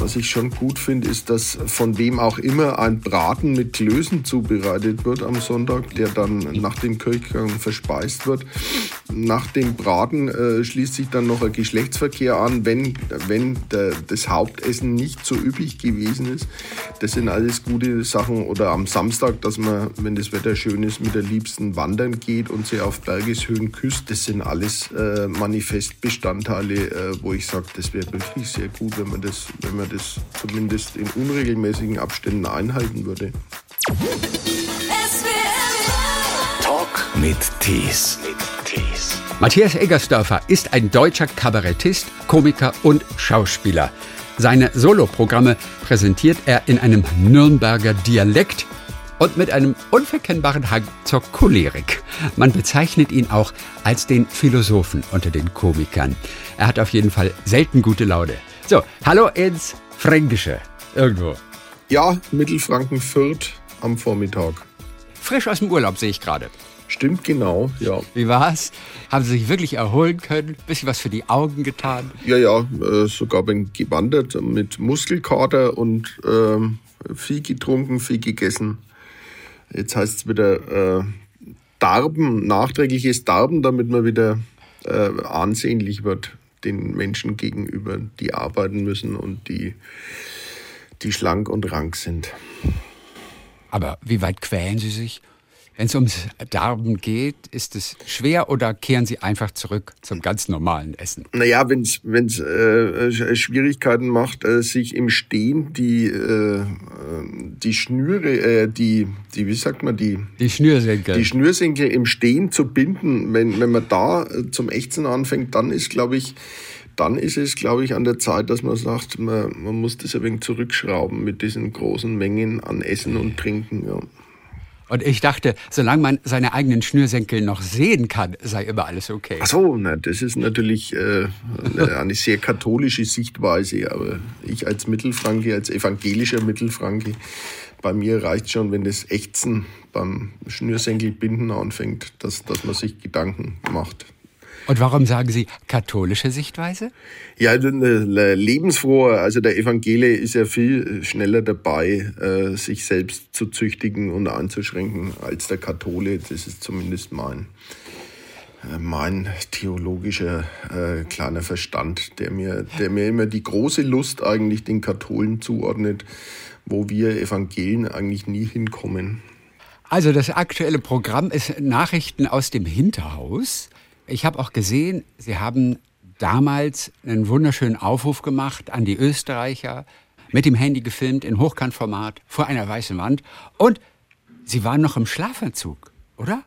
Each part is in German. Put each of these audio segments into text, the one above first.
was ich schon gut finde, ist, dass von wem auch immer ein Braten mit Klößen zubereitet wird am Sonntag, der dann nach dem Kirchgang verspeist wird. Nach dem Braten äh, schließt sich dann noch ein Geschlechtsverkehr an, wenn, wenn der, das Hauptessen nicht so üppig gewesen ist. Das sind alles gute Sachen. Oder am Samstag, dass man, wenn das Wetter schön ist, mit der Liebsten wandern geht und sie auf Bergeshöhen küsst. Das sind alles äh, Manifestbestandteile, äh, wo ich sage, das wäre wirklich sehr gut, wenn man, das, wenn man das zumindest in unregelmäßigen Abständen einhalten würde. Talk mit Tees. Matthias Eggersdörfer ist ein deutscher Kabarettist, Komiker und Schauspieler. Seine Soloprogramme präsentiert er in einem Nürnberger Dialekt und mit einem unverkennbaren Hang zur Cholerik. Man bezeichnet ihn auch als den Philosophen unter den Komikern. Er hat auf jeden Fall selten gute Laune. So, hallo ins Fränkische. Irgendwo. Ja, Mittelfranken Fürth am Vormittag. Frisch aus dem Urlaub sehe ich gerade. Stimmt genau, ja. Wie war's? Haben Sie sich wirklich erholen können? Bisschen was für die Augen getan? Ja, ja, äh, sogar bin gewandert mit Muskelkater und äh, viel getrunken, viel gegessen. Jetzt heißt es wieder äh, Darben, nachträgliches Darben, damit man wieder äh, ansehnlich wird den Menschen gegenüber, die arbeiten müssen und die, die schlank und rank sind. Aber wie weit quälen Sie sich? Wenn es ums Darben geht, ist es schwer oder kehren Sie einfach zurück zum ganz normalen Essen? Naja, wenn es äh, Schwierigkeiten macht, äh, sich im Stehen die, äh, die Schnüre, äh, die, die, wie sagt man, die, die Schnürsenkel. Die Schnürsenkel im Stehen zu binden, wenn, wenn man da äh, zum Ächzen anfängt, dann ist, glaube ich, dann ist es, glaube ich, an der Zeit, dass man sagt, man, man muss das ein wenig zurückschrauben mit diesen großen Mengen an Essen und Trinken. Ja. Und ich dachte, solange man seine eigenen Schnürsenkel noch sehen kann, sei immer alles okay. Ach so, na, das ist natürlich äh, eine sehr katholische Sichtweise. Aber ich als Mittelfranke, als evangelischer Mittelfranke, bei mir reicht schon, wenn das Ächzen beim Schnürsenkelbinden anfängt, dass, dass man sich Gedanken macht. Und warum sagen Sie katholische Sichtweise? Ja, lebensfroher. Also der Evangele ist ja viel schneller dabei, äh, sich selbst zu züchtigen und einzuschränken als der Kathole. Das ist zumindest mein, äh, mein theologischer äh, kleiner Verstand, der mir, der mir immer die große Lust eigentlich den Katholen zuordnet, wo wir Evangelien eigentlich nie hinkommen. Also das aktuelle Programm ist Nachrichten aus dem Hinterhaus. Ich habe auch gesehen, Sie haben damals einen wunderschönen Aufruf gemacht an die Österreicher, mit dem Handy gefilmt in Hochkantformat vor einer weißen Wand. Und Sie waren noch im Schlafanzug, oder?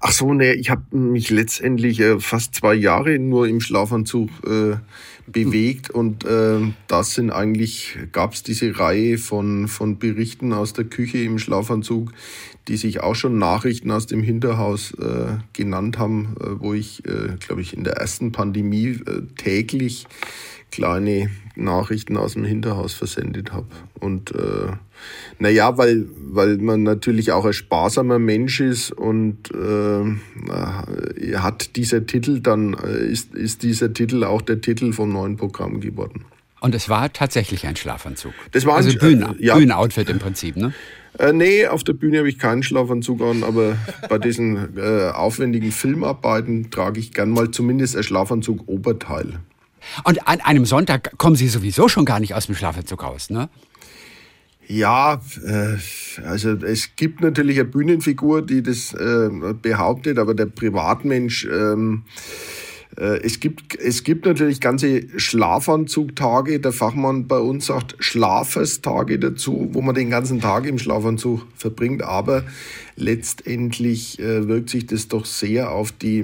Ach so, ne, ich habe mich letztendlich äh, fast zwei Jahre nur im Schlafanzug äh, bewegt und äh, das sind eigentlich, gab es diese Reihe von, von Berichten aus der Küche im Schlafanzug, die sich auch schon Nachrichten aus dem Hinterhaus äh, genannt haben, äh, wo ich, äh, glaube ich, in der ersten Pandemie täglich kleine Nachrichten aus dem Hinterhaus versendet habe. Und naja, weil, weil man natürlich auch ein sparsamer Mensch ist und äh, hat dieser Titel dann, äh, ist, ist dieser Titel auch der Titel vom neuen Programm geworden. Und es war tatsächlich ein Schlafanzug. Das war also ein Bühnen, äh, ja. Bühnenoutfit im Prinzip, ne? Äh, nee, auf der Bühne habe ich keinen Schlafanzug an, aber bei diesen äh, aufwendigen Filmarbeiten trage ich gern mal zumindest ein Schlafanzug-Oberteil. Und an einem Sonntag kommen Sie sowieso schon gar nicht aus dem Schlafanzug raus, ne? Ja, äh, also es gibt natürlich eine Bühnenfigur, die das äh, behauptet, aber der Privatmensch, ähm, äh, es, gibt, es gibt natürlich ganze Schlafanzugtage. Der Fachmann bei uns sagt Schlafestage dazu, wo man den ganzen Tag im Schlafanzug verbringt. Aber letztendlich äh, wirkt sich das doch sehr auf die,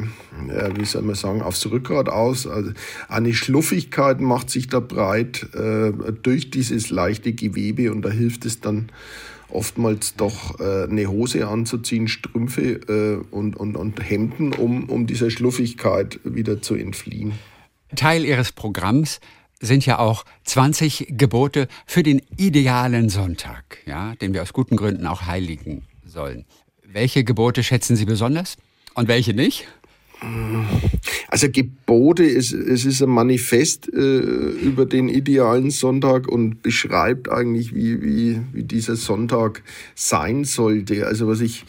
äh, wie soll man sagen, aufs Rückgrat aus. Also eine Schluffigkeit macht sich da breit äh, durch dieses leichte Gewebe und da hilft es dann oftmals doch äh, eine Hose anzuziehen, Strümpfe äh, und, und, und Hemden, um, um dieser Schluffigkeit wieder zu entfliehen. Teil Ihres Programms sind ja auch 20 Gebote für den idealen Sonntag, ja, den wir aus guten Gründen auch heiligen sollen. Welche Gebote schätzen Sie besonders und welche nicht? Also Gebote, es, es ist ein Manifest äh, über den idealen Sonntag und beschreibt eigentlich, wie, wie, wie dieser Sonntag sein sollte. Also was ich,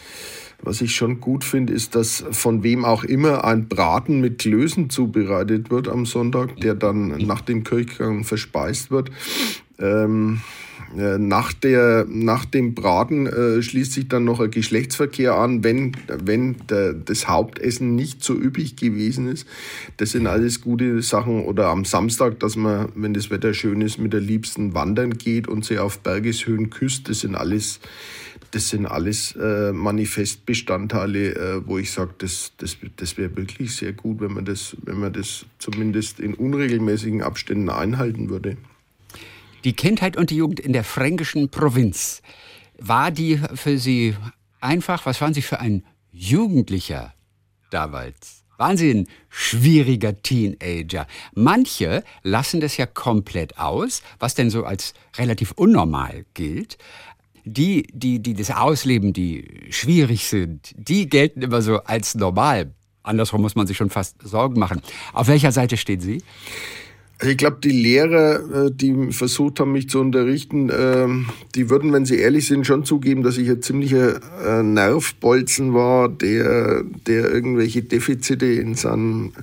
was ich schon gut finde, ist, dass von wem auch immer ein Braten mit Klößen zubereitet wird am Sonntag, der dann nach dem Kirchgang verspeist wird. Ähm, äh, nach, der, nach dem Braten äh, schließt sich dann noch ein Geschlechtsverkehr an, wenn, wenn der, das Hauptessen nicht so üppig gewesen ist. Das sind alles gute Sachen. Oder am Samstag, dass man, wenn das Wetter schön ist, mit der Liebsten wandern geht und sie auf Bergeshöhen küsst. Das sind alles, das sind alles äh, Manifestbestandteile, äh, wo ich sage, das, das, das wäre wirklich sehr gut, wenn man, das, wenn man das zumindest in unregelmäßigen Abständen einhalten würde. Die Kindheit und die Jugend in der fränkischen Provinz, war die für Sie einfach? Was waren Sie für ein Jugendlicher damals? Waren Sie ein schwieriger Teenager? Manche lassen das ja komplett aus, was denn so als relativ unnormal gilt. Die, die, die das ausleben, die schwierig sind, die gelten immer so als normal. Andersrum muss man sich schon fast Sorgen machen. Auf welcher Seite stehen Sie? Ich glaube, die Lehrer, äh, die versucht haben, mich zu unterrichten, ähm, die würden, wenn sie ehrlich sind, schon zugeben, dass ich ein ziemlicher äh, Nervbolzen war, der, der irgendwelche Defizite in seinen,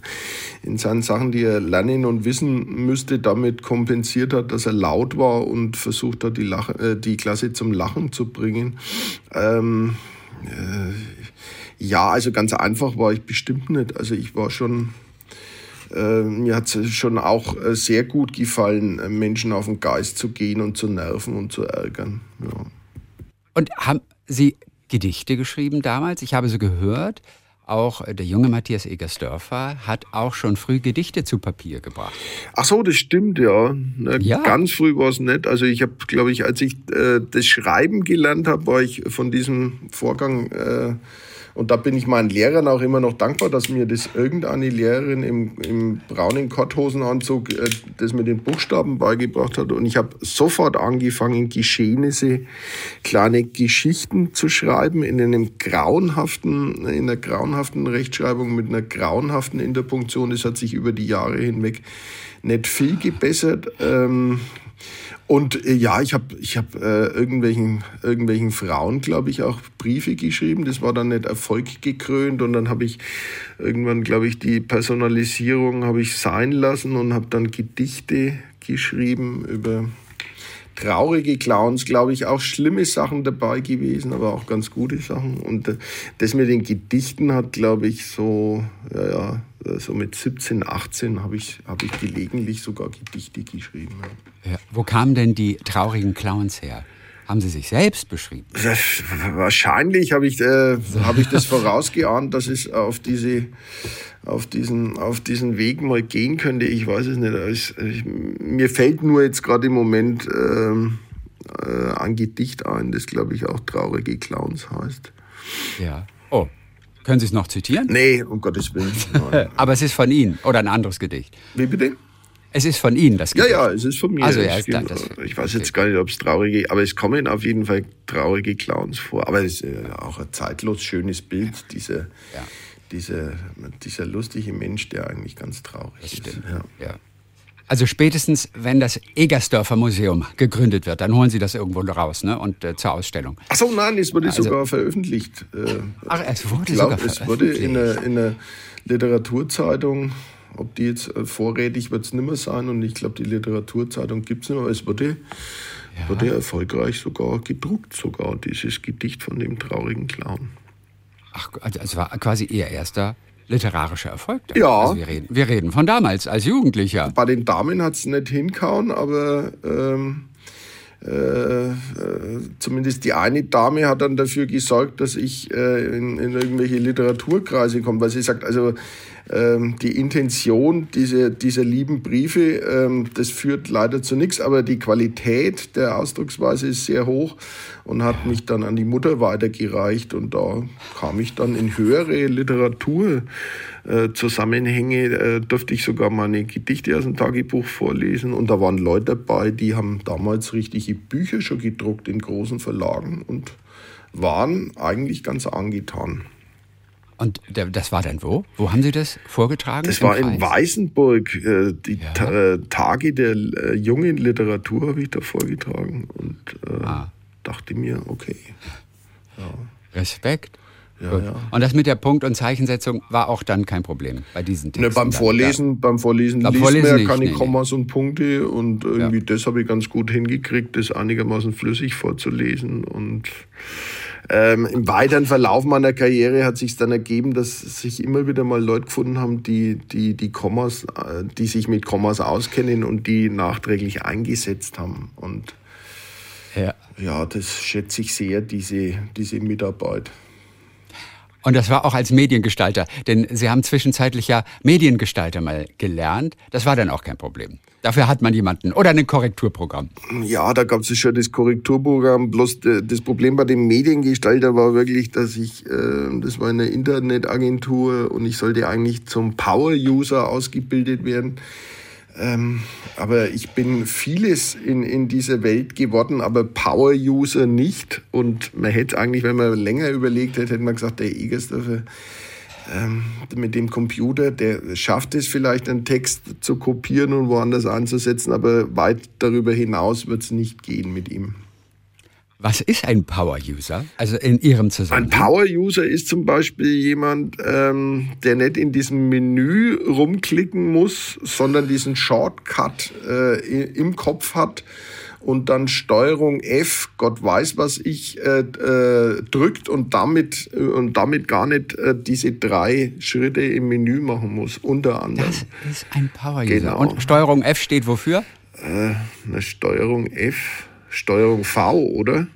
in seinen Sachen, die er lernen und wissen müsste, damit kompensiert hat, dass er laut war und versucht hat, die, Lach äh, die Klasse zum Lachen zu bringen. Ähm, äh, ja, also ganz einfach war ich bestimmt nicht. Also ich war schon äh, mir hat es schon auch äh, sehr gut gefallen, äh, Menschen auf den Geist zu gehen und zu nerven und zu ärgern. Ja. Und haben Sie Gedichte geschrieben damals? Ich habe so gehört, auch der junge Matthias Egersdörfer hat auch schon früh Gedichte zu Papier gebracht. Ach so, das stimmt, ja. ja. Ganz früh war es nicht. Also ich habe, glaube ich, als ich äh, das Schreiben gelernt habe, war ich von diesem Vorgang äh, und da bin ich meinen Lehrern auch immer noch dankbar, dass mir das irgendeine Lehrerin im, im braunen Korthosenanzug äh, das mit den Buchstaben beigebracht hat. Und ich habe sofort angefangen, Geschehnisse, kleine Geschichten zu schreiben in einem grauenhaften, in einer grauenhaften Rechtschreibung mit einer grauenhaften Interpunktion. Das hat sich über die Jahre hinweg nicht viel gebessert. Ähm, und äh, ja, ich habe ich hab, äh, irgendwelchen, irgendwelchen Frauen, glaube ich, auch Briefe geschrieben. Das war dann nicht Erfolg gekrönt. Und dann habe ich irgendwann, glaube ich, die Personalisierung habe ich sein lassen und habe dann Gedichte geschrieben über traurige Clowns, glaube ich, auch schlimme Sachen dabei gewesen, aber auch ganz gute Sachen. Und äh, das mit den Gedichten hat, glaube ich, so, ja, ja, so mit 17, 18 habe ich, hab ich gelegentlich sogar Gedichte geschrieben. Ja, wo kamen denn die traurigen Clowns her? Haben Sie sich selbst beschrieben? Wahrscheinlich habe ich, äh, hab ich das vorausgeahnt, dass es auf, diese, auf, diesen, auf diesen Weg mal gehen könnte. Ich weiß es nicht. Es, ich, mir fällt nur jetzt gerade im Moment ähm, äh, ein Gedicht ein, das glaube ich auch Traurige Clowns heißt. Ja. Oh, können Sie es noch zitieren? Nee, um Gottes Willen. Aber es ist von Ihnen oder ein anderes Gedicht. Wie bitte? Es ist von Ihnen, das Gedicht. Ja, ja, es ist von mir. Also, ja, ich, das, ich weiß jetzt gar nicht, ob es traurige, aber es kommen auf jeden Fall traurige Clowns vor. Aber es ist auch ein zeitlos schönes Bild, dieser, ja. dieser, dieser lustige Mensch, der eigentlich ganz traurig das ist. Ja. Also spätestens, wenn das Egersdörfer Museum gegründet wird, dann holen Sie das irgendwo raus ne? und äh, zur Ausstellung. Ach so, nein, es wurde also, sogar veröffentlicht. Äh, Ach, es wurde glaub, sogar veröffentlicht. Es wurde in einer Literaturzeitung, ob die jetzt äh, vorrätig wird es nicht mehr sein und ich glaube, die Literaturzeitung gibt es nicht mehr, es wurde, ja. wurde erfolgreich sogar gedruckt, sogar dieses Gedicht von dem traurigen Clown. Ach, also es war quasi Ihr erster literarischer Erfolg. Dann. Ja. Also wir, reden, wir reden von damals, als Jugendlicher. Bei den Damen hat es nicht hinkauen, aber ähm, äh, äh, zumindest die eine Dame hat dann dafür gesorgt, dass ich äh, in, in irgendwelche Literaturkreise komme, weil sie sagt, also ähm, die Intention dieser, dieser lieben Briefe, ähm, das führt leider zu nichts, aber die Qualität der Ausdrucksweise ist sehr hoch und hat mich dann an die Mutter weitergereicht und da kam ich dann in höhere Literaturzusammenhänge, äh, durfte ich sogar meine Gedichte aus dem Tagebuch vorlesen und da waren Leute dabei, die haben damals richtige Bücher schon gedruckt in großen Verlagen und waren eigentlich ganz angetan. Und das war dann wo? Wo haben Sie das vorgetragen? Das war in Weißenburg. Äh, die ja. Ta äh, Tage der äh, jungen Literatur habe ich da vorgetragen und ah. dachte mir, okay. Ja. Respekt. Ja, ja. Und das mit der Punkt- und Zeichensetzung war auch dann kein Problem bei diesen Texten. Ne, beim Vorlesen, dann. beim Vorlesen beim liest Vorlesen man ja keine nee, Kommas nee. und Punkte und irgendwie das habe ich ganz gut hingekriegt, das einigermaßen flüssig vorzulesen und ähm, Im weiteren Verlauf meiner Karriere hat sich dann ergeben, dass sich immer wieder mal Leute gefunden haben, die, die, die Kommas, äh, die sich mit Kommas auskennen und die nachträglich eingesetzt haben. Und ja, ja das schätze ich sehr, diese, diese Mitarbeit. Und das war auch als Mediengestalter, denn Sie haben zwischenzeitlich ja Mediengestalter mal gelernt. Das war dann auch kein Problem. Dafür hat man jemanden oder ein Korrekturprogramm. Ja, da gab es schon das Korrekturprogramm. Bloß das Problem bei dem Mediengestalter war wirklich, dass ich, äh, das war eine Internetagentur und ich sollte eigentlich zum Power-User ausgebildet werden. Ähm, aber ich bin vieles in, in dieser Welt geworden, aber Power-User nicht. Und man hätte eigentlich, wenn man länger überlegt hätte, hätte man gesagt, der Egersdorfer ähm, mit dem Computer, der schafft es vielleicht, einen Text zu kopieren und woanders anzusetzen, aber weit darüber hinaus wird es nicht gehen mit ihm. Was ist ein Power-User? Also in Ihrem Zusammenhang? Ein Power-User ist zum Beispiel jemand, ähm, der nicht in diesem Menü rumklicken muss, sondern diesen Shortcut äh, im Kopf hat und dann Steuerung F, Gott weiß was ich, äh, äh, drückt und damit, äh, und damit gar nicht äh, diese drei Schritte im Menü machen muss, unter anderem. Das ist ein Power-User. Genau. Und Steuerung F steht wofür? Äh, eine Steuerung F Steuerung V, oder?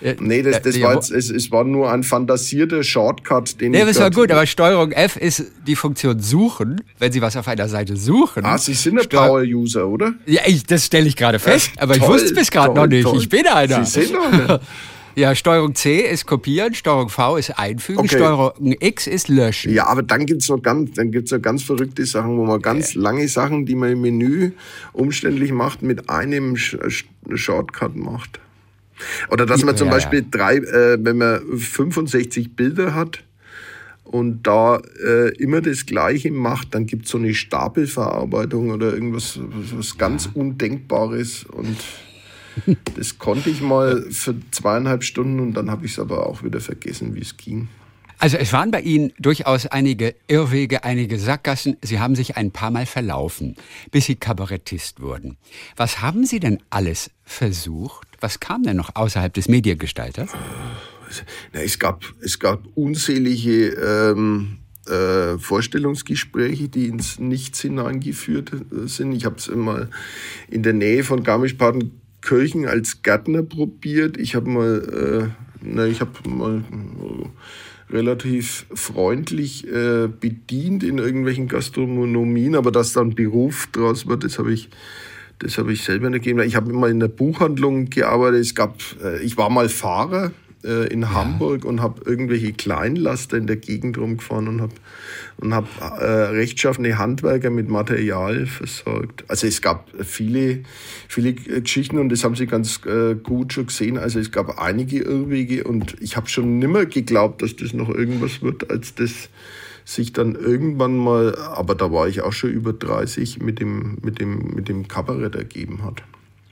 Ja, nee, das, das war jetzt, es, es war nur ein fantasierter Shortcut, den nee, ich. das war gut, aber Steuerung F ist die Funktion suchen, wenn Sie was auf einer Seite suchen. Ah, Sie sind ein Power-User, oder? Ja, ich, das stelle ich gerade fest, äh, aber toll, ich wusste es bis gerade noch nicht. Toll. Ich bin einer. Sie sind einer. Ja, Steuerung C ist kopieren, Steuerung V ist einfügen, okay. Steuerung X ist löschen. Ja, aber dann gibt's noch ganz, dann gibt's noch ganz verrückte Sachen, wo man ganz ja. lange Sachen, die man im Menü umständlich macht, mit einem Shortcut macht. Oder dass man zum ja, Beispiel ja. drei, äh, wenn man 65 Bilder hat und da äh, immer das Gleiche macht, dann gibt's so eine Stapelverarbeitung oder irgendwas was ganz Undenkbares und das konnte ich mal für zweieinhalb Stunden und dann habe ich es aber auch wieder vergessen, wie es ging. Also es waren bei Ihnen durchaus einige Irrwege, einige Sackgassen. Sie haben sich ein paar Mal verlaufen, bis Sie Kabarettist wurden. Was haben Sie denn alles versucht? Was kam denn noch außerhalb des Mediengestalters? Na, es, gab, es gab unzählige ähm, äh, Vorstellungsgespräche, die ins Nichts hineingeführt äh, sind. Ich habe es immer in der Nähe von Garmisch-Partenkirchen Kirchen als Gärtner probiert. Ich habe mal, äh, na, ich habe mal äh, relativ freundlich äh, bedient in irgendwelchen Gastronomien, aber dass dann Beruf draus wird, das habe ich, das habe ich selber nicht gegeben. Ich habe immer in der Buchhandlung gearbeitet. Es gab, äh, ich war mal Fahrer äh, in ja. Hamburg und habe irgendwelche Kleinlaster in der Gegend rumgefahren und habe und hab, äh, rechtschaffene Handwerker mit Material versorgt. Also es gab viele, viele Geschichten und das haben sie ganz äh, gut schon gesehen. Also es gab einige Irrwege und ich habe schon nimmer geglaubt, dass das noch irgendwas wird, als das sich dann irgendwann mal, aber da war ich auch schon über 30, mit dem, mit dem, mit dem Kabarett ergeben hat.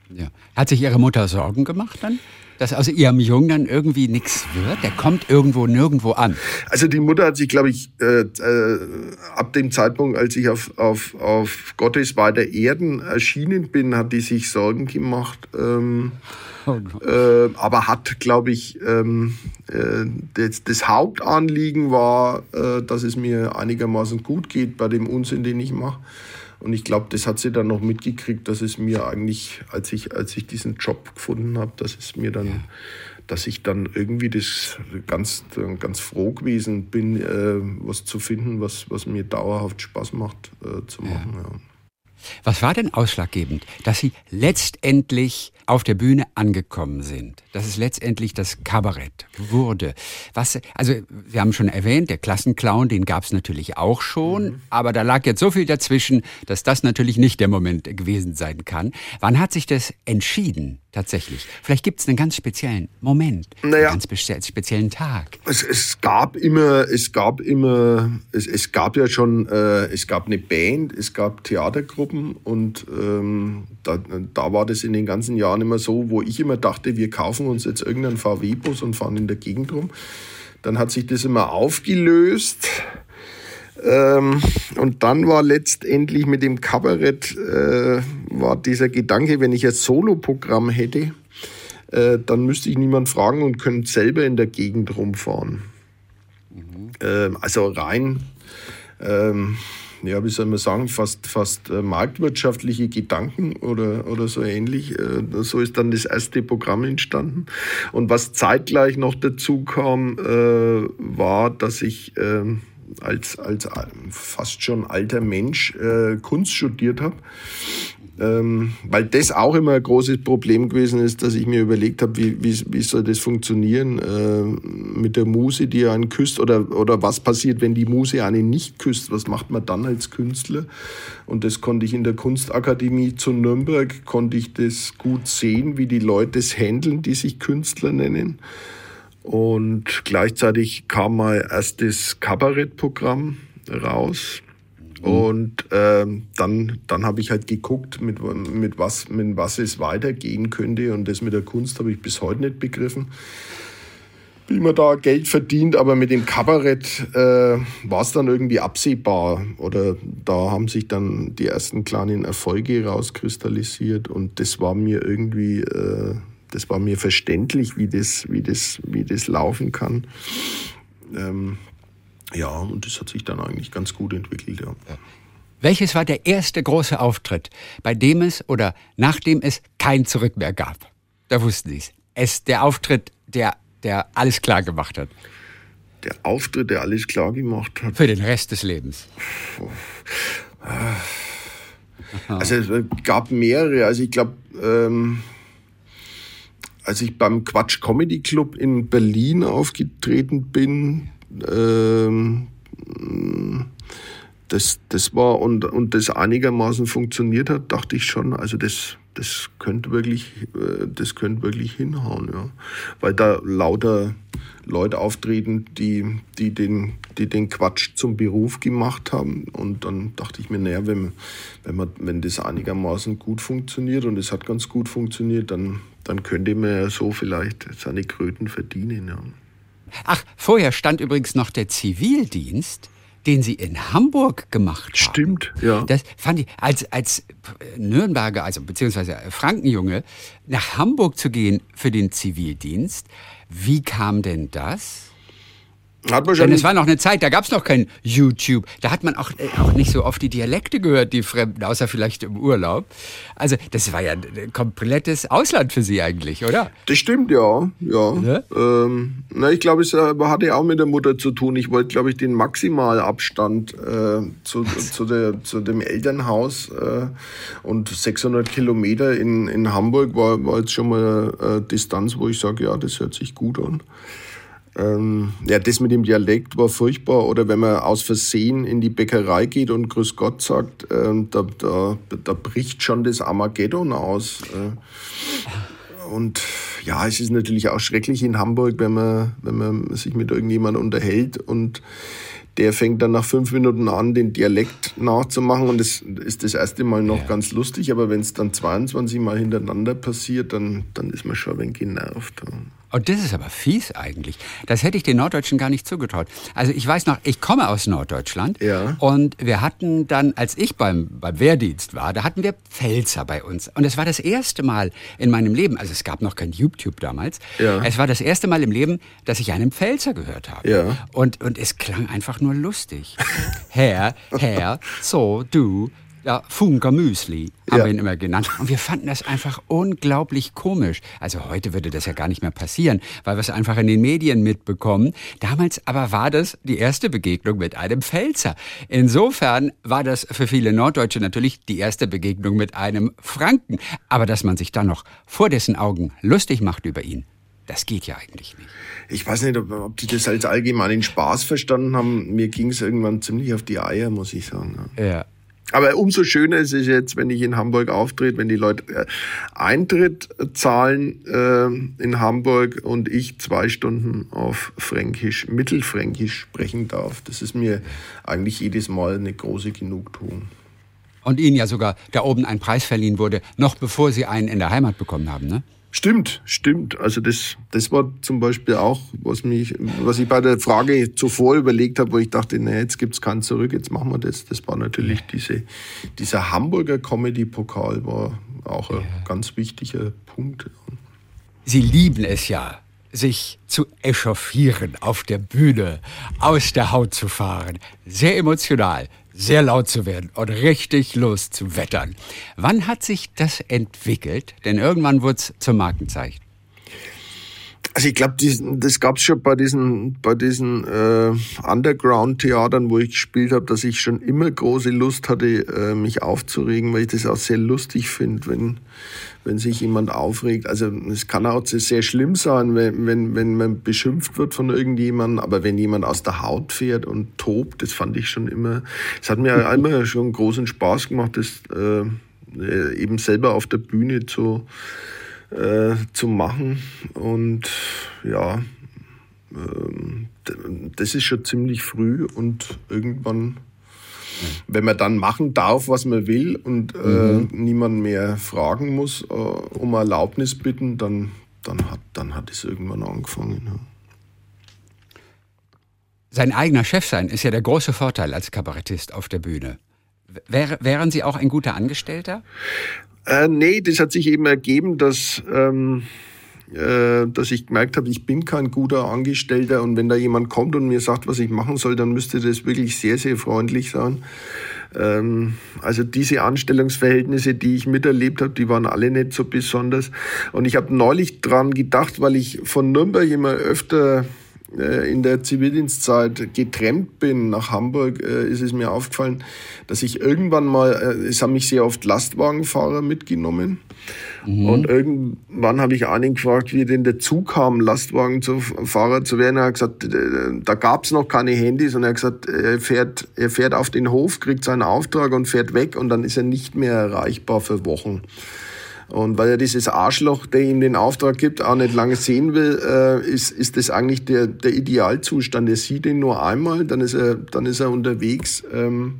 Ja. Hat sich Ihre Mutter Sorgen gemacht dann? Dass aus ihrem Jungen dann irgendwie nichts wird? Der kommt irgendwo nirgendwo an. Also die Mutter hat sich, glaube ich, äh, äh, ab dem Zeitpunkt, als ich auf, auf, auf Gottes weiter Erden erschienen bin, hat die sich Sorgen gemacht. Ähm, oh äh, aber hat, glaube ich, ähm, äh, das, das, Hauptanliegen war, äh, dass es mir einigermaßen gut geht bei dem Unsinn, den ich mache. Und ich glaube, das hat sie dann noch mitgekriegt, dass es mir eigentlich, als ich, als ich diesen Job gefunden habe, dass es mir dann, dass ich dann irgendwie das ganz, ganz froh gewesen bin, äh, was zu finden, was, was mir dauerhaft Spaß macht äh, zu machen. Ja. Ja. Was war denn ausschlaggebend, dass Sie letztendlich auf der Bühne angekommen sind? Dass es letztendlich das Kabarett wurde? Was, also, Sie haben schon erwähnt, der Klassenclown, den gab es natürlich auch schon, mhm. aber da lag jetzt so viel dazwischen, dass das natürlich nicht der Moment gewesen sein kann. Wann hat sich das entschieden, tatsächlich? Vielleicht gibt es einen ganz speziellen Moment, Naja. einen ganz spe speziellen Tag. Es, es gab immer, es gab immer, es, es gab ja schon, äh, es gab eine Band, es gab Theatergruppen und ähm, da, da war das in den ganzen Jahren immer so, wo ich immer dachte, wir kaufen uns jetzt irgendeinen VW-Bus und fahren in der Gegend rum. Dann hat sich das immer aufgelöst. Ähm, und dann war letztendlich mit dem Kabarett äh, war dieser Gedanke, wenn ich ein Soloprogramm hätte, äh, dann müsste ich niemand fragen und könnte selber in der Gegend rumfahren. Ähm, also rein, ähm, ja, wie soll man sagen, fast, fast äh, marktwirtschaftliche Gedanken oder, oder so ähnlich. Äh, so ist dann das erste Programm entstanden. Und was zeitgleich noch dazu kam, äh, war, dass ich ähm, als, als fast schon alter Mensch Kunst studiert habe. Ähm, weil das auch immer ein großes Problem gewesen ist, dass ich mir überlegt habe, wie, wie, wie soll das funktionieren äh, mit der Muse, die einen küsst oder, oder was passiert, wenn die Muse einen nicht küsst, was macht man dann als Künstler? Und das konnte ich in der Kunstakademie zu Nürnberg, konnte ich das gut sehen, wie die Leute es handeln, die sich Künstler nennen. Und gleichzeitig kam mein erstes Kabarettprogramm raus. Und ähm, dann, dann habe ich halt geguckt, mit, mit, was, mit was es weitergehen könnte. Und das mit der Kunst habe ich bis heute nicht begriffen, wie man da Geld verdient. Aber mit dem Kabarett äh, war es dann irgendwie absehbar. Oder da haben sich dann die ersten kleinen Erfolge rauskristallisiert. Und das war mir irgendwie, äh, das war mir verständlich, wie das, wie das, wie das laufen kann. Ähm, ja, und das hat sich dann eigentlich ganz gut entwickelt, ja. Welches war der erste große Auftritt, bei dem es oder nachdem es kein Zurück mehr gab? Da wussten Sie es. Es der Auftritt, der, der alles klar gemacht hat. Der Auftritt, der alles klar gemacht hat. Für den Rest des Lebens. Also es gab mehrere. Also ich glaube, ähm, als ich beim Quatsch Comedy Club in Berlin aufgetreten bin, ähm, das, das war und, und das einigermaßen funktioniert hat, dachte ich schon, also das, das könnte wirklich, äh, das könnte wirklich hinhauen, ja. Weil da lauter Leute auftreten, die, die, den, die den Quatsch zum Beruf gemacht haben. Und dann dachte ich mir, naja, wenn, wenn, man, wenn das einigermaßen gut funktioniert und es hat ganz gut funktioniert, dann, dann könnte man ja so vielleicht seine Kröten verdienen, ja. Ach, vorher stand übrigens noch der Zivildienst, den Sie in Hamburg gemacht haben. Stimmt, ja. Das fand ich, als, als Nürnberger, also beziehungsweise Frankenjunge, nach Hamburg zu gehen für den Zivildienst, wie kam denn das? Hat man Denn schon es war noch eine Zeit, da gab es noch kein YouTube. Da hat man auch, äh, auch nicht so oft die Dialekte gehört, die Fremden, außer vielleicht im Urlaub. Also das war ja ein komplettes Ausland für Sie eigentlich, oder? Das stimmt, ja. ja. Ne? Ähm, na, ich glaube, es äh, hatte auch mit der Mutter zu tun. Ich wollte, glaube ich, den Maximalabstand äh, zu, zu, der, zu dem Elternhaus äh, und 600 Kilometer in, in Hamburg war, war jetzt schon mal eine Distanz, wo ich sage, ja, das hört sich gut an. Ähm, ja, das mit dem Dialekt war furchtbar. Oder wenn man aus Versehen in die Bäckerei geht und Grüß Gott sagt, ähm, da, da, da bricht schon das Armageddon aus. Äh, und ja, es ist natürlich auch schrecklich in Hamburg, wenn man, wenn man sich mit irgendjemandem unterhält und der fängt dann nach fünf Minuten an, den Dialekt nachzumachen und das ist das erste Mal noch ganz lustig, aber wenn es dann 22 Mal hintereinander passiert, dann, dann ist man schon ein wenig genervt. Und das ist aber fies eigentlich. Das hätte ich den Norddeutschen gar nicht zugetraut. Also ich weiß noch, ich komme aus Norddeutschland Ja. und wir hatten dann, als ich beim, beim Wehrdienst war, da hatten wir Pfälzer bei uns. Und es war das erste Mal in meinem Leben, also es gab noch kein YouTube damals, Ja. es war das erste Mal im Leben, dass ich einen Pfälzer gehört habe. Ja. Und, und es klang einfach nur lustig. Herr, Herr, so, du, ja, Funker Müsli haben Ja. wir ihn immer genannt. Und wir fanden das einfach unglaublich komisch. Also heute würde das ja gar nicht mehr passieren, weil wir es einfach in den Medien mitbekommen. Damals aber war das die erste Begegnung mit einem Pfälzer. Insofern war das für viele Norddeutsche natürlich die erste Begegnung mit einem Franken. Aber dass man sich dann noch vor dessen Augen lustig macht über ihn, das geht ja eigentlich nicht. Ich weiß nicht, ob, ob die das als allgemeinen Spaß verstanden haben. Mir ging es irgendwann ziemlich auf die Eier, muss ich sagen. Ja. Aber umso schöner ist es jetzt, wenn ich in Hamburg auftrete, wenn die Leute äh, Eintritt zahlen äh, in Hamburg und ich zwei Stunden auf Fränkisch, Mittelfränkisch sprechen darf. Das ist mir eigentlich jedes Mal eine große Genugtuung. Und Ihnen ja sogar da oben ein Preis verliehen wurde, noch bevor Sie einen in der Heimat bekommen haben, ne? Stimmt, stimmt. Also das, das war zum Beispiel auch, was mich, was ich bei der Frage zuvor überlegt habe, wo ich dachte, nee, jetzt gibt's keinen zurück, jetzt machen wir das. Das war natürlich diese, dieser Hamburger Comedy-Pokal war auch ein ganz wichtiger Punkt. Sie lieben es ja, sich zu echauffieren auf der Bühne, aus der Haut zu fahren. Sehr emotional, sehr laut zu werden und richtig loszuwettern. Wann hat sich das entwickelt? Denn irgendwann wurde es zum Markenzeichen. Also ich glaube, das gab es schon bei diesen, bei diesen äh, Underground-Theatern, wo ich gespielt habe, dass ich schon immer große Lust hatte, äh, mich aufzuregen, weil ich das auch sehr lustig finde, wenn, wenn sich jemand aufregt. Also es kann auch sehr schlimm sein, wenn, wenn, wenn man beschimpft wird von irgendjemandem, aber wenn jemand aus der Haut fährt und tobt, das fand ich schon immer, es hat mir immer schon großen Spaß gemacht, das äh, eben selber auf der Bühne zu äh, zu machen. Und ja, äh, das ist schon ziemlich früh und irgendwann, wenn man dann machen darf, was man will und äh, mhm. niemand mehr fragen muss, äh, um Erlaubnis bitten, dann, dann, hat, dann hat es irgendwann angefangen. Ja. Sein eigener Chef sein ist ja der große Vorteil als Kabarettist auf der Bühne. Wäre, wären Sie auch ein guter Angestellter? Äh, nee, das hat sich eben ergeben, dass, ähm, äh, dass ich gemerkt habe, ich bin kein guter Angestellter und wenn da jemand kommt und mir sagt, was ich machen soll, dann müsste das wirklich sehr, sehr freundlich sein. Ähm, also diese Anstellungsverhältnisse, die ich miterlebt habe, die waren alle nicht so besonders. Und ich habe neulich dran gedacht, weil ich von Nürnberg immer öfter in der Zivildienstzeit getrennt bin nach Hamburg, äh, ist es mir aufgefallen, dass ich irgendwann mal, äh, es haben mich sehr oft Lastwagenfahrer mitgenommen. Mhm. Und irgendwann habe ich einen gefragt, wie denn dazu kam, Lastwagenfahrer zu werden. Er hat gesagt, da gab es noch keine Handys und er hat gesagt, er fährt, er fährt auf den Hof, kriegt seinen Auftrag und fährt weg und dann ist er nicht mehr erreichbar für Wochen. Und weil er dieses Arschloch, der ihm den Auftrag gibt, auch nicht lange sehen will, äh, ist, ist das eigentlich der, der Idealzustand. Er sieht ihn nur einmal, dann ist er, dann ist er unterwegs. Ähm,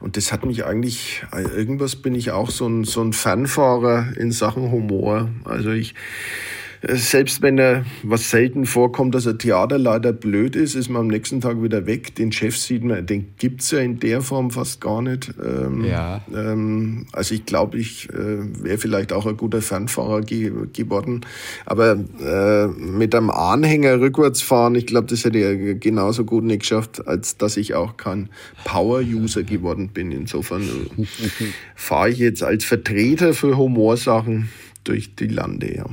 und das hat mich eigentlich, äh, irgendwas bin ich auch so ein, so ein Fanfahrer in Sachen Humor. Also ich, selbst wenn er, was selten vorkommt, dass ein Theaterleiter blöd ist, ist man am nächsten Tag wieder weg. Den Chef sieht man, den gibt's ja in der Form fast gar nicht. Ähm, ja. Ähm, also ich glaube, ich äh, wäre vielleicht auch ein guter Fernfahrer ge geworden. Aber äh, mit einem Anhänger rückwärts fahren, ich glaube, das hätte er genauso gut nicht geschafft, als dass ich auch kein Power-User geworden bin. Insofern äh, fahre ich jetzt als Vertreter für Humorsachen durch die Lande. Ja.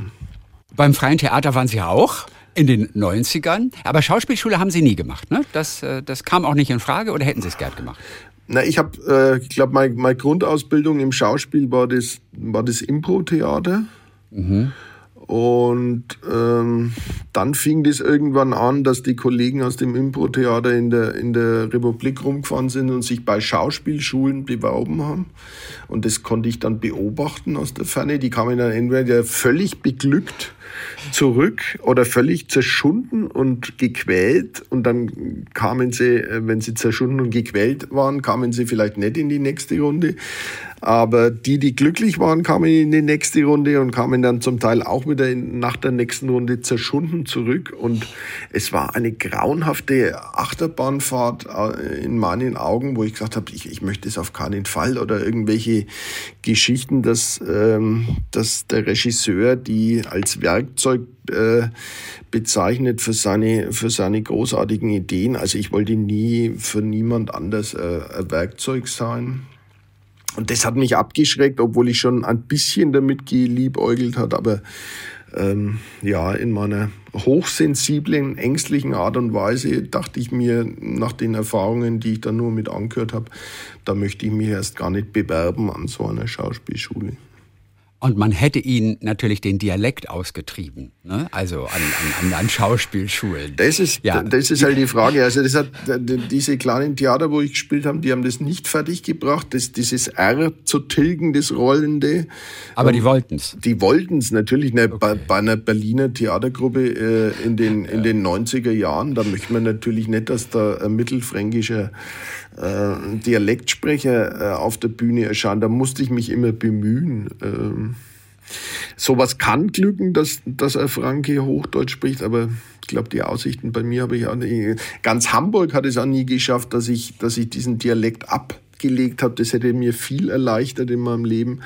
Beim Freien Theater waren Sie auch in den 90ern, aber Schauspielschule haben Sie nie gemacht, ne? Das, äh, das kam auch nicht in Frage oder hätten Sie es gern gemacht? Na, ich habe, äh, ich glaube, meine, meine Grundausbildung im Schauspiel war das, war das Impro-Theater. Mhm. Und ähm, dann fing das irgendwann an, dass die Kollegen aus dem Impro-Theater in der, in der Republik rumgefahren sind und sich bei Schauspielschulen beworben haben. Und das konnte ich dann beobachten aus der Ferne. Die kamen dann entweder völlig beglückt zurück oder völlig zerschunden und gequält. Und dann kamen sie, äh, wenn sie zerschunden und gequält waren, kamen sie vielleicht nicht in die nächste Runde. Aber die, die glücklich waren, kamen in die nächste Runde und kamen dann zum Teil auch wieder nach der nächsten Runde zerschunden zurück. Und es war eine grauenhafte Achterbahnfahrt äh, in meinen Augen, wo ich gesagt habe, ich, ich möchte es auf keinen Fall oder irgendwelche Geschichten, dass, ähm, dass der Regisseur die als Werkzeug äh, bezeichnet für seine, für seine großartigen Ideen. Also ich wollte nie für niemand anders äh, ein Werkzeug sein. Und das hat mich abgeschreckt, obwohl ich schon ein bisschen damit geliebäugelt hat. Aber ähm, ja, in meiner hochsensiblen, ängstlichen Art und Weise dachte ich mir, nach den Erfahrungen, die ich da nur mit angehört habe, da möchte ich mich erst gar nicht bewerben an so einer Schauspielschule. Und man hätte ihnen natürlich den Dialekt ausgetrieben, ne? also an, an, an Schauspielschulen. Das ist, ja. das ist halt die Frage. Also das hat, diese kleinen Theater, wo ich gespielt habe, die haben das nicht fertig gebracht, das, dieses R zu tilgen, das Rollende. Aber die wollten's. Die wollten's natürlich. Ne, okay. bei, bei, einer Berliner Theatergruppe äh, in, den, in den 90er Jahren, da möchte man natürlich nicht, dass da ein mittelfränkischer äh, Dialektsprecher äh, auf der Bühne erscheint. Da musste ich mich immer bemühen. Ähm, sowas kann glücken, dass, dass ein Franke Hochdeutsch spricht, aber ich glaube, die Aussichten bei mir habe ich auch nicht. Ganz Hamburg hat es auch nie geschafft, dass ich, dass ich diesen Dialekt abgelegt habe. Das hätte mir viel erleichtert in meinem Leben.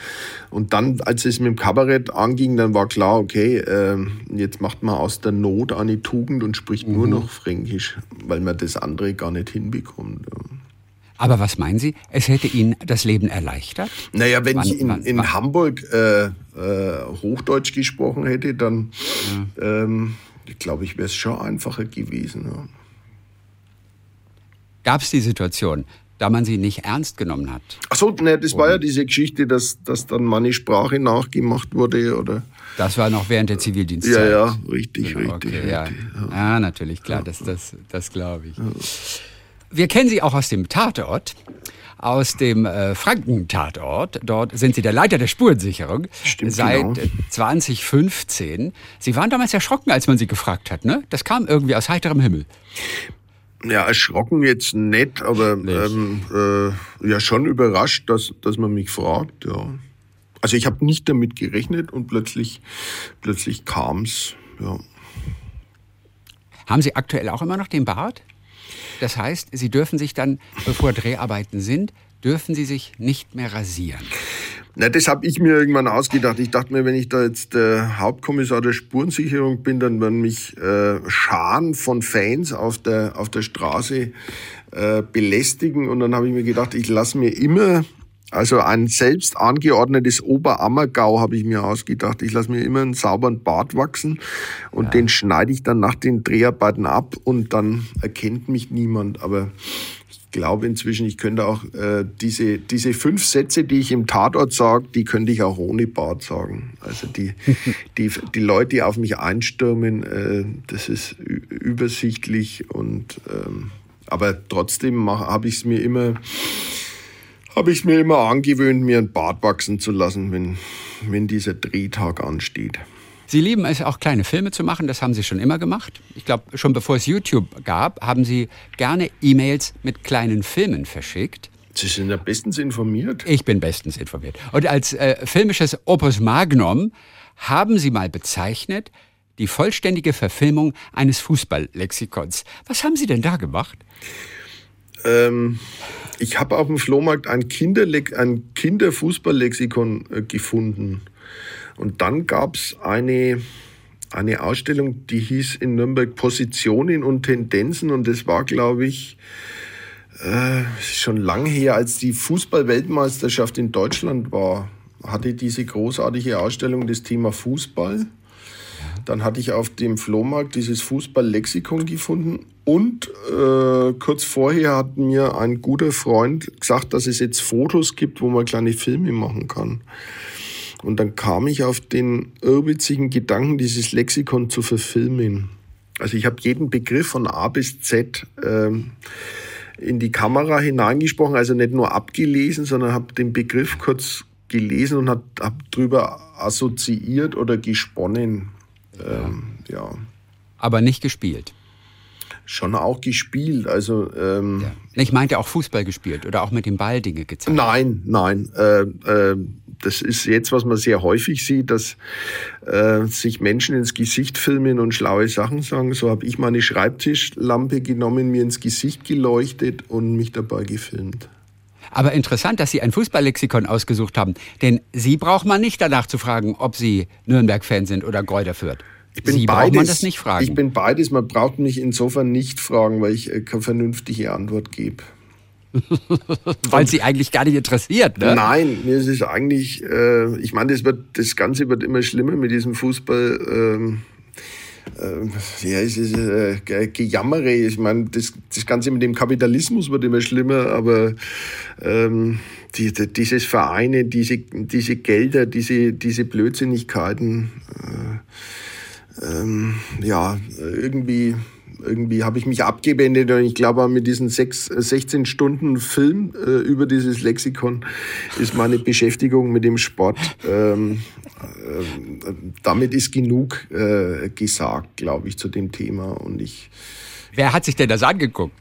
Und dann, als es mit dem Kabarett anging, dann war klar, okay, äh, jetzt macht man aus der Not eine Tugend und spricht mhm. nur noch Fränkisch, weil man das andere gar nicht hinbekommt. Aber was meinen Sie? Es hätte Ihnen das Leben erleichtert? Naja, wenn wann, ich in, wann, in wann? Hamburg äh, äh, Hochdeutsch gesprochen hätte, dann ja. ähm, glaube ich, wäre es schon einfacher gewesen. Ja. Gab es die Situation, da man sie nicht ernst genommen hat? Ach so, ne, das oder? war ja diese Geschichte, dass, dass dann meine Sprache nachgemacht wurde, oder? Das war noch während der Zivildienstzeit. Ja, ja, richtig, genau, richtig. Okay, richtig ja. ja. natürlich, klar, das, das, das glaube ich. Wir kennen Sie auch aus dem Tatort, aus dem äh, Franken-Tatort. Dort sind Sie der Leiter der Spurensicherung Stimmt, seit genau. 2015. Sie waren damals erschrocken, als man Sie gefragt hat, ne? Das kam irgendwie aus heiterem Himmel. Ja, erschrocken jetzt nicht, aber nicht. Ähm, äh, ja schon überrascht, dass, dass man mich fragt, ja. Also ich habe nicht damit gerechnet und plötzlich, plötzlich kam's, ja. Haben Sie aktuell auch immer noch den Bart? Das heißt, Sie dürfen sich dann, bevor Dreharbeiten sind, dürfen Sie sich nicht mehr rasieren. Na, das habe ich mir irgendwann ausgedacht. Ich dachte mir, wenn ich da jetzt der Hauptkommissar der Spurensicherung bin, dann werden mich äh, Scharen von Fans auf der, auf der Straße äh, belästigen. Und dann habe ich mir gedacht, ich lasse mir immer also ein selbst angeordnetes Oberammergau habe ich mir ausgedacht. Ich lasse mir immer einen sauberen Bart wachsen und ja. den schneide ich dann nach den Dreharbeiten ab und dann erkennt mich niemand. Aber ich glaube inzwischen, ich könnte auch äh, diese, diese fünf Sätze, die ich im Tatort sage, die könnte ich auch ohne Bart sagen. Also die, die, die Leute, die auf mich einstürmen, äh, das ist übersichtlich und ähm, aber trotzdem habe ich es mir immer habe ich mir immer angewöhnt, mir ein Bart wachsen zu lassen, wenn, wenn dieser Drehtag ansteht. Sie lieben es auch, kleine Filme zu machen. Das haben Sie schon immer gemacht. Ich glaube, schon bevor es YouTube gab, haben Sie gerne E-Mails mit kleinen Filmen verschickt. Sie sind ja bestens informiert. Ich bin bestens informiert. Und als äh, filmisches Opus Magnum haben Sie mal bezeichnet die vollständige Verfilmung eines Fußballlexikons. Was haben Sie denn da gemacht? Ähm, ich habe auf dem Flohmarkt ein, Kinderle ein Kinderfußballlexikon äh, gefunden. Und dann gab es eine, eine Ausstellung, die hieß in Nürnberg Positionen und Tendenzen. Und das war, glaube ich, äh, schon lang her, als die Fußballweltmeisterschaft in Deutschland war, hatte diese großartige Ausstellung das Thema Fußball. Dann hatte ich auf dem Flohmarkt dieses Fußballlexikon gefunden und äh, kurz vorher hat mir ein guter Freund gesagt, dass es jetzt Fotos gibt, wo man kleine Filme machen kann. Und dann kam ich auf den irrwitzigen Gedanken, dieses Lexikon zu verfilmen. Also ich habe jeden Begriff von A bis Z ähm, in die Kamera hineingesprochen, also nicht nur abgelesen, sondern habe den Begriff kurz gelesen und habe hab drüber assoziiert oder gesponnen. Ähm, ja. Aber nicht gespielt. Schon auch gespielt. Also ähm, ja. ich meinte auch Fußball gespielt oder auch mit dem Ball Dinge gezeigt. Nein, nein. Äh, äh, das ist jetzt, was man sehr häufig sieht, dass äh, sich Menschen ins Gesicht filmen und schlaue Sachen sagen. So habe ich meine Schreibtischlampe genommen, mir ins Gesicht geleuchtet und mich dabei gefilmt. Aber interessant, dass Sie ein Fußballlexikon ausgesucht haben. Denn Sie braucht man nicht danach zu fragen, ob Sie Nürnberg-Fan sind oder Gräuter Fürth. Ich bin Sie beides, man das nicht fragen. Ich bin beides. Man braucht mich insofern nicht fragen, weil ich äh, keine vernünftige Antwort gebe. weil sie eigentlich gar nicht interessiert, ne? Nein, mir ist es eigentlich, äh, ich meine, das, wird, das Ganze wird immer schlimmer mit diesem Fußball. Ähm, äh, ja, es ist äh, Gejammere. Ich meine, das, das Ganze mit dem Kapitalismus wird immer schlimmer, aber ähm, die, die, dieses Vereine, diese, diese Gelder, diese, diese Blödsinnigkeiten, äh, ähm, ja, irgendwie irgendwie habe ich mich abgewendet und ich glaube, mit diesen sechs, 16 Stunden Film äh, über dieses Lexikon ist meine Beschäftigung mit dem Sport, ähm, äh, damit ist genug äh, gesagt, glaube ich, zu dem Thema. Und ich. Wer hat sich denn das angeguckt?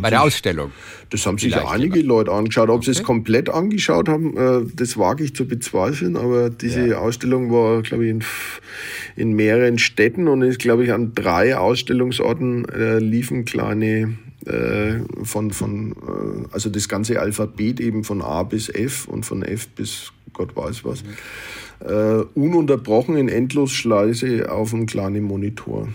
Bei der sich, Ausstellung. Das haben sich einige oder? Leute angeschaut. Ob okay. sie es komplett angeschaut haben, äh, das wage ich zu bezweifeln. Aber diese ja. Ausstellung war, glaube ich, in, in, mehreren Städten und ist, glaube ich, an drei Ausstellungsorten äh, liefen kleine äh, von, von äh, also das ganze Alphabet eben von A bis F und von F bis Gott weiß was. Mhm. Äh, ununterbrochen in Endlosschleise auf einem kleinen Monitor.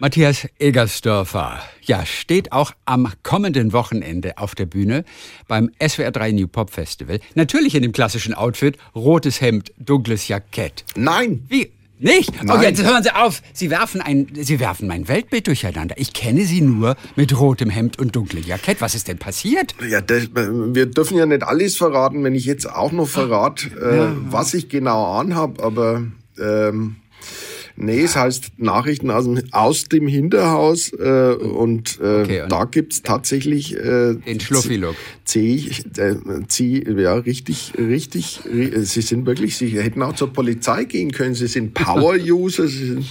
Matthias Egersdörfer, ja, steht auch am kommenden Wochenende auf der Bühne beim SWR 3 New Pop Festival. Natürlich in dem klassischen Outfit, rotes Hemd, dunkles Jackett. Nein. Wie? Nicht? Oh, Nein. Oh, jetzt hören Sie auf. Sie werfen, ein, Sie werfen mein Weltbild durcheinander. Ich kenne Sie nur mit rotem Hemd und dunklem Jackett. Was ist denn passiert? Ja, das, wir dürfen ja nicht alles verraten, wenn ich jetzt auch noch verrate, äh, ja. was ich genau anhab, aber... Ähm Nee, es heißt Nachrichten aus dem, aus dem Hinterhaus äh, und, äh, okay, und da gibt's tatsächlich äh, den Schluffi-Look. C, äh, C, ja, richtig, richtig, sie sind wirklich, sie hätten auch zur Polizei gehen können, sie sind Power-User, sie sind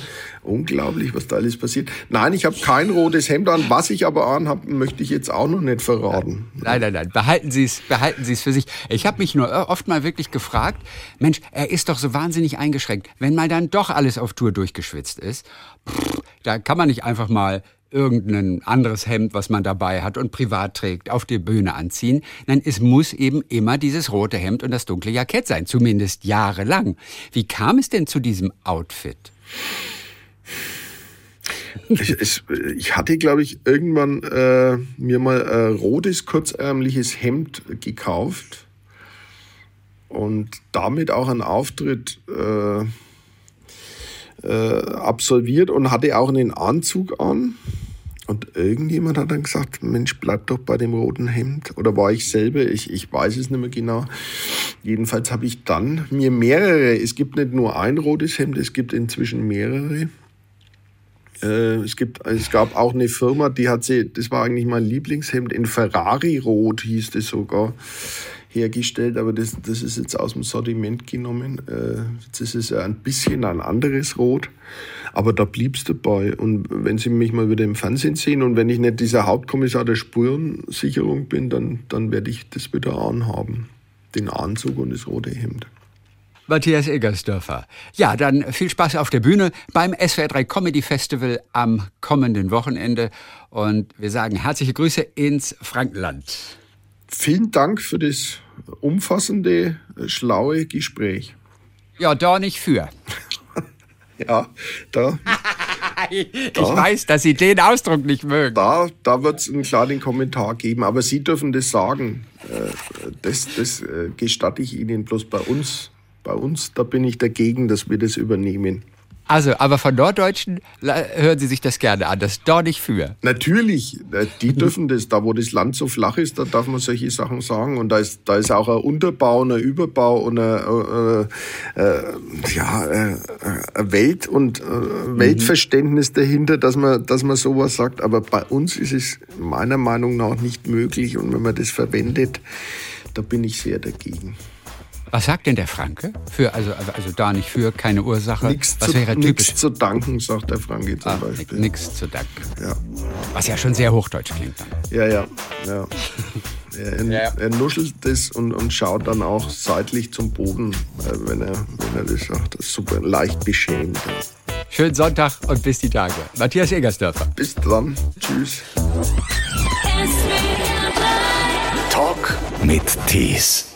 Unglaublich, was da alles passiert. Nein, ich habe kein rotes Hemd an. Was ich aber anhabe, möchte ich jetzt auch noch nicht verraten. Nein, nein, nein. Behalten Sie es, behalten Sie es für sich. Ich habe mich nur oft mal wirklich gefragt, Mensch, er ist doch so wahnsinnig eingeschränkt. Wenn mal dann doch alles auf Tour durchgeschwitzt ist, da kann man nicht einfach mal irgendein anderes Hemd, was man dabei hat und privat trägt, auf die Bühne anziehen. Nein, es muss eben immer dieses rote Hemd und das dunkle Jackett sein, zumindest jahrelang. Wie kam es denn zu diesem Outfit? Ich, ich, ich hatte, glaube ich, irgendwann äh, mir mal ein rotes, kurzärmliches Hemd gekauft und damit auch einen Auftritt äh, äh, absolviert und hatte auch einen Anzug an. Und irgendjemand hat dann gesagt, Mensch, bleib doch bei dem roten Hemd. Oder war ich selber? Ich, ich weiß es nicht mehr genau. Jedenfalls habe ich dann mir mehrere, es gibt nicht nur ein rotes Hemd, es gibt inzwischen mehrere äh, es, gibt, es gab auch eine Firma, die hat sie, das war eigentlich mein Lieblingshemd, in Ferrari-Rot hieß das sogar, hergestellt, aber das, das ist jetzt aus dem Sortiment genommen. Äh, jetzt ist es ein bisschen ein anderes Rot, aber da blieb es dabei. Und wenn Sie mich mal wieder im Fernsehen sehen und wenn ich nicht dieser Hauptkommissar der Spurensicherung bin, dann, dann werde ich das wieder anhaben. Den Anzug und das rote Hemd. Matthias Eggersdörfer. Ja, dann viel Spaß auf der Bühne beim SWR3 Comedy Festival am kommenden Wochenende. Und wir sagen herzliche Grüße ins Frankenland. Vielen Dank für das umfassende, schlaue Gespräch. Ja, da nicht für. ja, da. ich da, weiß, dass Sie den Ausdruck nicht mögen. Da, da wird es einen kleinen Kommentar geben, aber Sie dürfen das sagen. Äh, das, das äh, gestatte ich Ihnen bloß bei uns bei uns, da bin ich dagegen, dass wir das übernehmen. Also, aber von Norddeutschen hören Sie sich das gerne an, das nicht für. Natürlich, äh, die dürfen das. Da, wo das Land so flach ist, da darf man solche Sachen sagen. Und da ist, da ist auch ein Unterbau und ein Überbau und ein, äh, äh, ja, äh, ein Welt- und äh, Weltverständnis dahinter, dass man, dass man sowas sagt. Aber bei uns ist es meiner Meinung nach nicht möglich. Und wenn man das verwendet, da bin ich sehr dagegen. Was sagt denn der Franke? Für, also, also, also da nicht für, keine Ursache. Nichts Was zu, wäre typisch? Nichts zu danken, sagt der Franke zum ah, Beispiel. Nichts zu danken. Ja. Was ja schon sehr hochdeutsch klingt dann. Ja, ja. ja. Er, ja. er, nuschelt das und, und schaut dann auch seitlich zum Boden, äh, wenn er, wenn er das sagt. Das ist super leicht beschämt. Schönen Sonntag und bis die Tage. Matthias Egersdörfer. Bis dann. Tschüss. Talk mit Tees.